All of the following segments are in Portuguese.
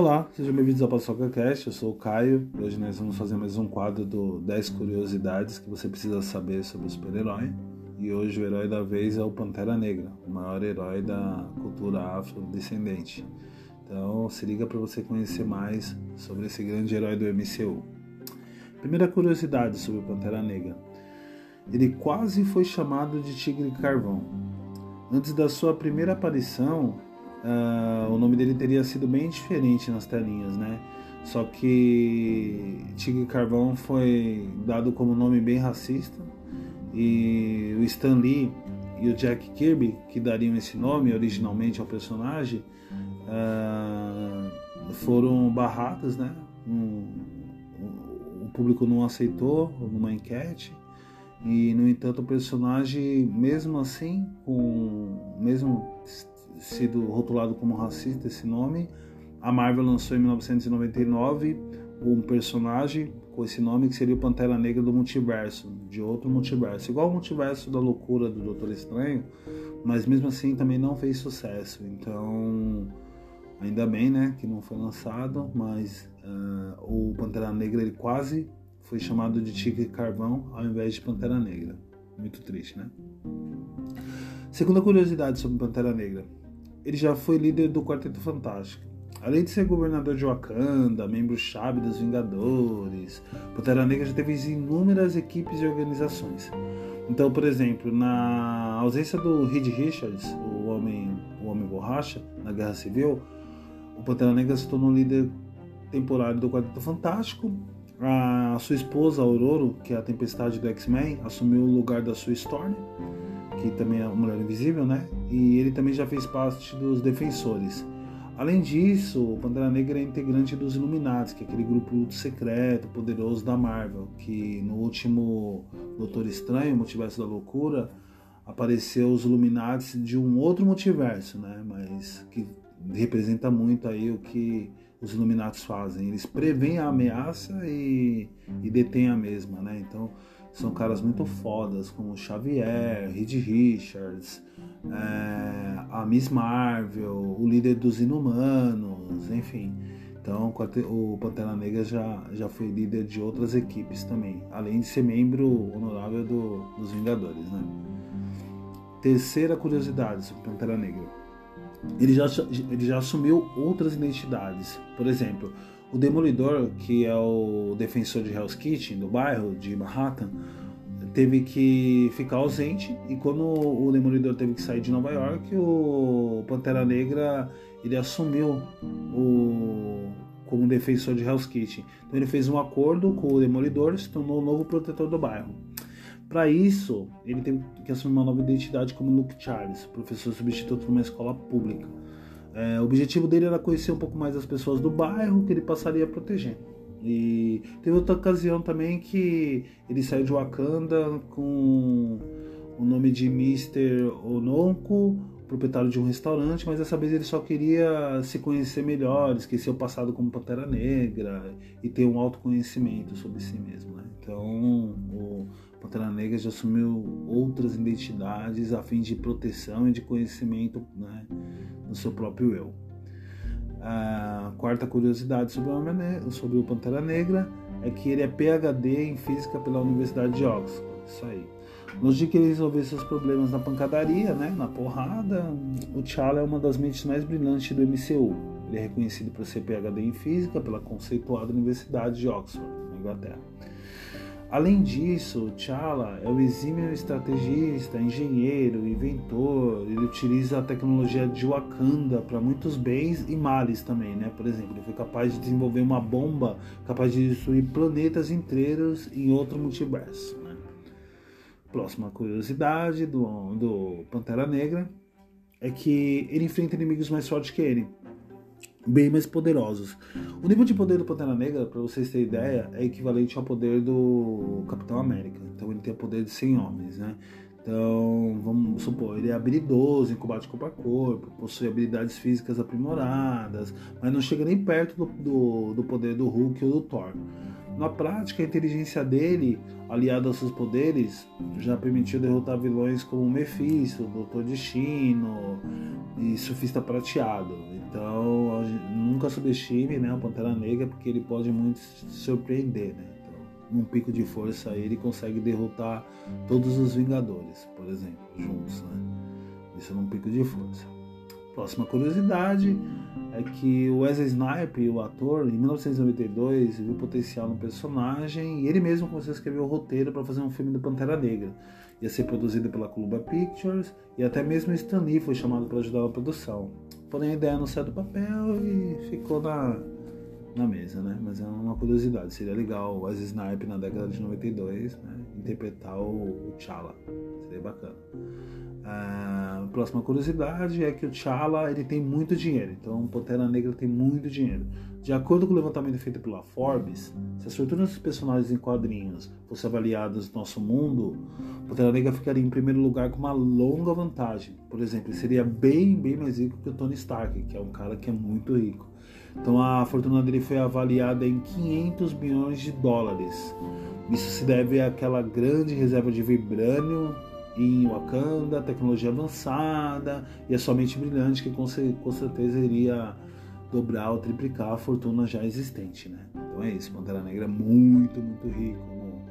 Olá, sejam bem-vindos ao Paçoca eu sou o Caio e hoje nós vamos fazer mais um quadro do 10 curiosidades que você precisa saber sobre o super-herói. E hoje o herói da vez é o Pantera Negra, o maior herói da cultura afrodescendente. Então se liga para você conhecer mais sobre esse grande herói do MCU. Primeira curiosidade sobre o Pantera Negra. Ele quase foi chamado de Tigre Carvão. Antes da sua primeira aparição, uh, o nome dele teria sido bem diferente nas telinhas, né? Só que Tigre Carvão foi dado como nome bem racista e o Stan Lee e o Jack Kirby, que dariam esse nome originalmente ao personagem, uh, foram barrados, né? Um, o público não aceitou numa enquete e no entanto o personagem mesmo assim com mesmo sido rotulado como racista esse nome. A Marvel lançou em 1999 um personagem com esse nome que seria o Pantera Negra do multiverso, de outro multiverso, igual o multiverso da loucura do Doutor Estranho, mas mesmo assim também não fez sucesso. Então, ainda bem, né, que não foi lançado, mas uh, o Pantera Negra ele quase foi chamado de Tigre Carvão ao invés de Pantera Negra. Muito triste, né? Segunda curiosidade sobre Pantera Negra ele já foi líder do Quarteto Fantástico. Além de ser governador de Wakanda, membro-chave dos Vingadores, Pantera Negra já teve inúmeras equipes e organizações. Então, por exemplo, na ausência do Reed Richards, o homem, o homem borracha, na Guerra Civil, o Pantera Negra se tornou líder temporário do Quarteto Fantástico. A sua esposa, Aurora, que é a Tempestade do X-Men, assumiu o lugar da sua Storm que também é a Mulher Invisível, né? E ele também já fez parte dos Defensores. Além disso, o Pantera Negra é integrante dos Illuminati, que é aquele grupo secreto, poderoso da Marvel, que no último Doutor Estranho, Multiverso da Loucura, apareceu os Illuminati de um outro multiverso, né? Mas que representa muito aí o que os Illuminati fazem. Eles preveem a ameaça e, e detêm a mesma, né? Então, são caras muito fodas, como Xavier, Reed Richards, é, a Miss Marvel, o líder dos Inumanos, enfim. Então o Pantera Negra já, já foi líder de outras equipes também, além de ser membro honorável do, dos Vingadores. Né? Terceira curiosidade sobre Pantera Negra. Ele já, ele já assumiu outras identidades. Por exemplo, o Demolidor, que é o defensor de Hell's Kitchen, do bairro de Manhattan, teve que ficar ausente e quando o Demolidor teve que sair de Nova York, o Pantera Negra ele assumiu o como defensor de Hell's Kitchen. Então ele fez um acordo com o Demolidor e se tornou o novo protetor do bairro. Para isso, ele teve que assumir uma nova identidade como Luke Charles, professor substituto de uma escola pública. É, o objetivo dele era conhecer um pouco mais as pessoas do bairro que ele passaria a proteger. E teve outra ocasião também que ele saiu de Wakanda com o nome de Mr. Ononko, proprietário de um restaurante, mas dessa vez ele só queria se conhecer melhor, esquecer o passado como Pantera Negra e ter um autoconhecimento sobre si mesmo. Né? Então o Pantera Negra já assumiu outras identidades a fim de proteção e de conhecimento né, no seu próprio eu. A quarta curiosidade sobre o, sobre o Pantera Negra é que ele é PhD em física pela Universidade de Oxford. Isso aí. Longe de querer resolver seus problemas na pancadaria, né, na porrada, o T'Challa é uma das mentes mais brilhantes do MCU. Ele é reconhecido por ser PhD em física pela conceituada Universidade de Oxford, na Inglaterra. Além disso, T'Challa é um exímio estrategista, engenheiro, inventor. Ele utiliza a tecnologia de Wakanda para muitos bens e males também, né? Por exemplo, ele foi capaz de desenvolver uma bomba capaz de destruir planetas inteiros em outro multiverso. Né? Próxima curiosidade do, do Pantera Negra é que ele enfrenta inimigos mais fortes que ele bem mais poderosos. O nível de poder do Pantera Negra, para vocês terem ideia, é equivalente ao poder do Capitão América. Então ele tem o poder de 100 homens, né? Então, vamos supor, ele é habilidoso em combate corpo a corpo, possui habilidades físicas aprimoradas, mas não chega nem perto do, do, do poder do Hulk ou do Thor. Na prática, a inteligência dele, aliada aos seus poderes, já permitiu derrotar vilões como Mephisto, Doutor Destino e Surfista Prateado. Então, nunca subestime né, Pantera Negra, porque ele pode muito surpreender. Né? Então, num pico de força, ele consegue derrotar todos os Vingadores, por exemplo, juntos. Né? Isso num pico de força. Próxima curiosidade é que o Wesley Snipes, o ator, em 1992, viu potencial no personagem e ele mesmo começou a escrever o roteiro para fazer um filme do Pantera Negra. Ia ser produzido pela Columbia Pictures e até mesmo Stan Lee foi chamado para ajudar na produção. Porém, a ideia não saiu do papel e ficou na, na mesa, né? Mas é uma curiosidade. Seria legal o Wesley Snipes na década de 92 né? interpretar o T'Challa. Seria bacana. A próxima curiosidade é que o T'Challa ele tem muito dinheiro, então o Pantera Negra tem muito dinheiro. De acordo com o levantamento feito pela Forbes, se as fortunas dos personagens em quadrinhos fossem avaliadas no nosso mundo, o Pantera Negra ficaria em primeiro lugar com uma longa vantagem. Por exemplo, ele seria bem, bem mais rico que o Tony Stark, que é um cara que é muito rico. Então a fortuna dele foi avaliada em 500 bilhões de dólares. Isso se deve àquela grande reserva de vibrânio em Wakanda, tecnologia avançada e a sua mente brilhante que com, certeza iria dobrar ou triplicar a fortuna já existente, né? Então é isso, Pantera Negra é muito, muito rico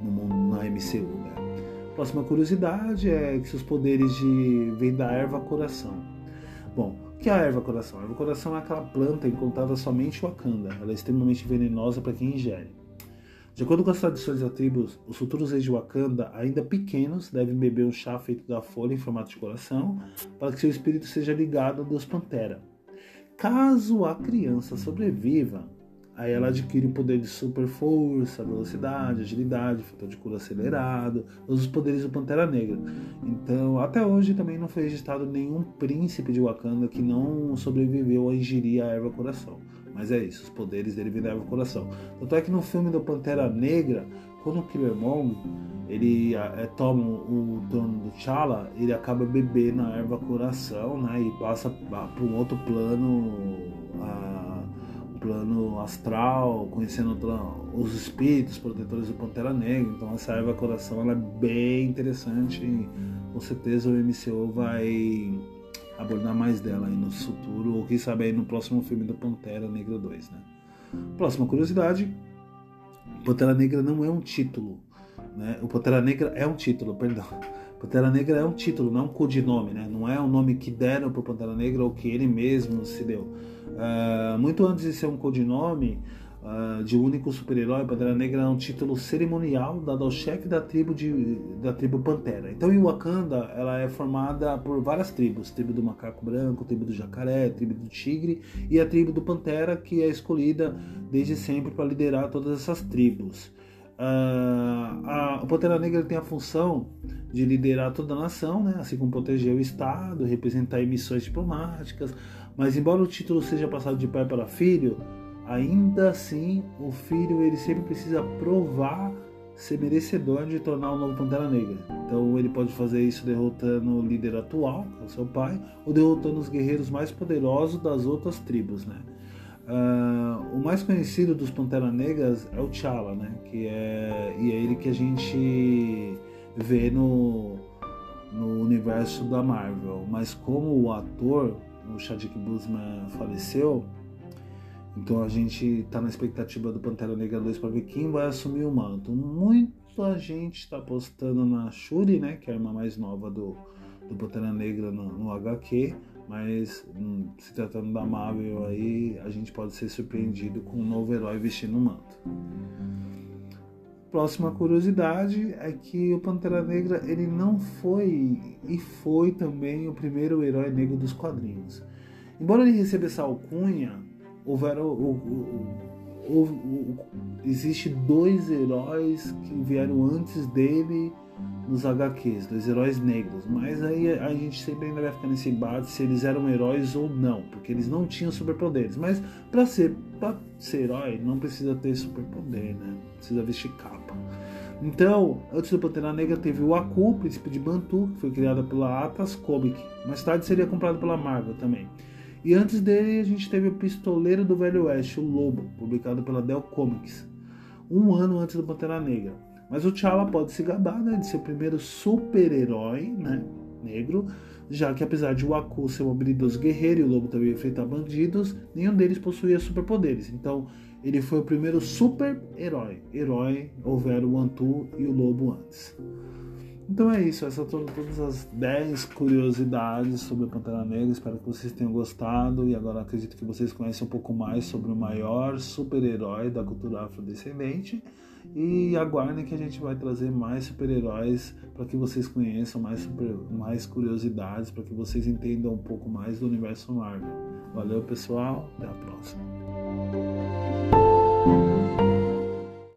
no mundo, na MCU, né? Próxima curiosidade é que seus poderes de vêm da erva coração. Bom, o que é a erva coração? A erva coração é aquela planta encontrada somente em Wakanda. Ela é extremamente venenosa para quem ingere. De acordo com as tradições da tribo, os futuros reis de Wakanda, ainda pequenos, devem beber um chá feito da folha em formato de coração para que seu espírito seja ligado ao deus Pantera. Caso a criança sobreviva, aí ela adquire o poder de super força, velocidade, agilidade, fator de cura acelerado, os poderes do Pantera Negra. Então, até hoje também não foi registrado nenhum príncipe de Wakanda que não sobreviveu a ingerir a erva coração. Mas é isso, os poderes dele da erva coração. Tanto é que no filme do Pantera Negra, quando o Killmonger ele é, toma o trono do T'Challa, ele acaba bebendo a erva coração, né, e passa para um outro plano, a, um plano astral, conhecendo os espíritos protetores do Pantera Negra. Então essa erva coração ela é bem interessante e com certeza o MCU vai abordar mais dela aí no futuro, ou quem sabe aí no próximo filme do Pantera Negra 2, né? Próxima curiosidade, Pantera Negra não é um título, né? O Pantera Negra é um título, perdão. Pantera Negra é um título, não é um codinome, né? Não é um nome que deram para Pantera Negra ou que ele mesmo se deu. Uh, muito antes de ser um codinome, uh, de único super-herói, Pantera Negra é um título cerimonial dado ao chefe da tribo de, da tribo Pantera. Então, em Wakanda, ela é formada por várias tribos: tribo do macaco branco, tribo do jacaré, tribo do tigre e a tribo do Pantera, que é escolhida desde sempre para liderar todas essas tribos. Uh, a, Pantera Negra tem a função de liderar toda a nação, né? assim como proteger o Estado, representar emissões diplomáticas, mas embora o título seja passado de pai para filho, ainda assim o filho ele sempre precisa provar ser merecedor de tornar o novo Pantera Negra. Então ele pode fazer isso derrotando o líder atual, que é o seu pai, ou derrotando os guerreiros mais poderosos das outras tribos, né? Uh, o mais conhecido dos Pantera Negras é o T'Challa, né? Que é e é ele que a gente vê no no universo da Marvel. Mas como o ator, o Chadwick Boseman faleceu, então a gente está na expectativa do Pantera Negra 2 para ver quem vai assumir o manto. Muita gente está apostando na Shuri, né, que é a irmã mais nova do, do Pantera Negra no, no HQ, mas hum, se tratando da Marvel aí, a gente pode ser surpreendido com um novo herói vestindo o manto. Próxima curiosidade é que o Pantera Negra ele não foi e foi também o primeiro herói negro dos quadrinhos. Embora ele receba essa alcunha, houveram o, o, existe dois heróis que vieram antes dele nos HQs, dois heróis negros, mas aí a gente sempre ainda vai ficar nesse embate se eles eram heróis ou não, porque eles não tinham superpoderes. Mas para ser para ser herói não precisa ter superpoder, né? Precisa vestir capa. Então, antes do Pantera Negra teve o Aku, príncipe de Bantu, que foi criado pela Atlas Comic. Mais tarde seria comprado pela Marvel também. E antes dele a gente teve o Pistoleiro do Velho Oeste, o Lobo, publicado pela Dell Comics. um ano antes do Pantera Negra. Mas o T'Challa pode se gabar né, de ser o primeiro super-herói né, negro, já que apesar de o Aku ser um habilidoso guerreiro e o Lobo também enfrentar bandidos, nenhum deles possuía superpoderes. Então ele foi o primeiro super-herói. Herói, houveram o Antu e o Lobo antes. Então é isso, essas são todas as 10 curiosidades sobre a Pantera Negra. Espero que vocês tenham gostado e agora acredito que vocês conhecem um pouco mais sobre o maior super-herói da cultura afrodescendente. E aguardem que a gente vai trazer mais super-heróis para que vocês conheçam mais, super, mais curiosidades, para que vocês entendam um pouco mais do universo Marvel. Valeu, pessoal, até a próxima.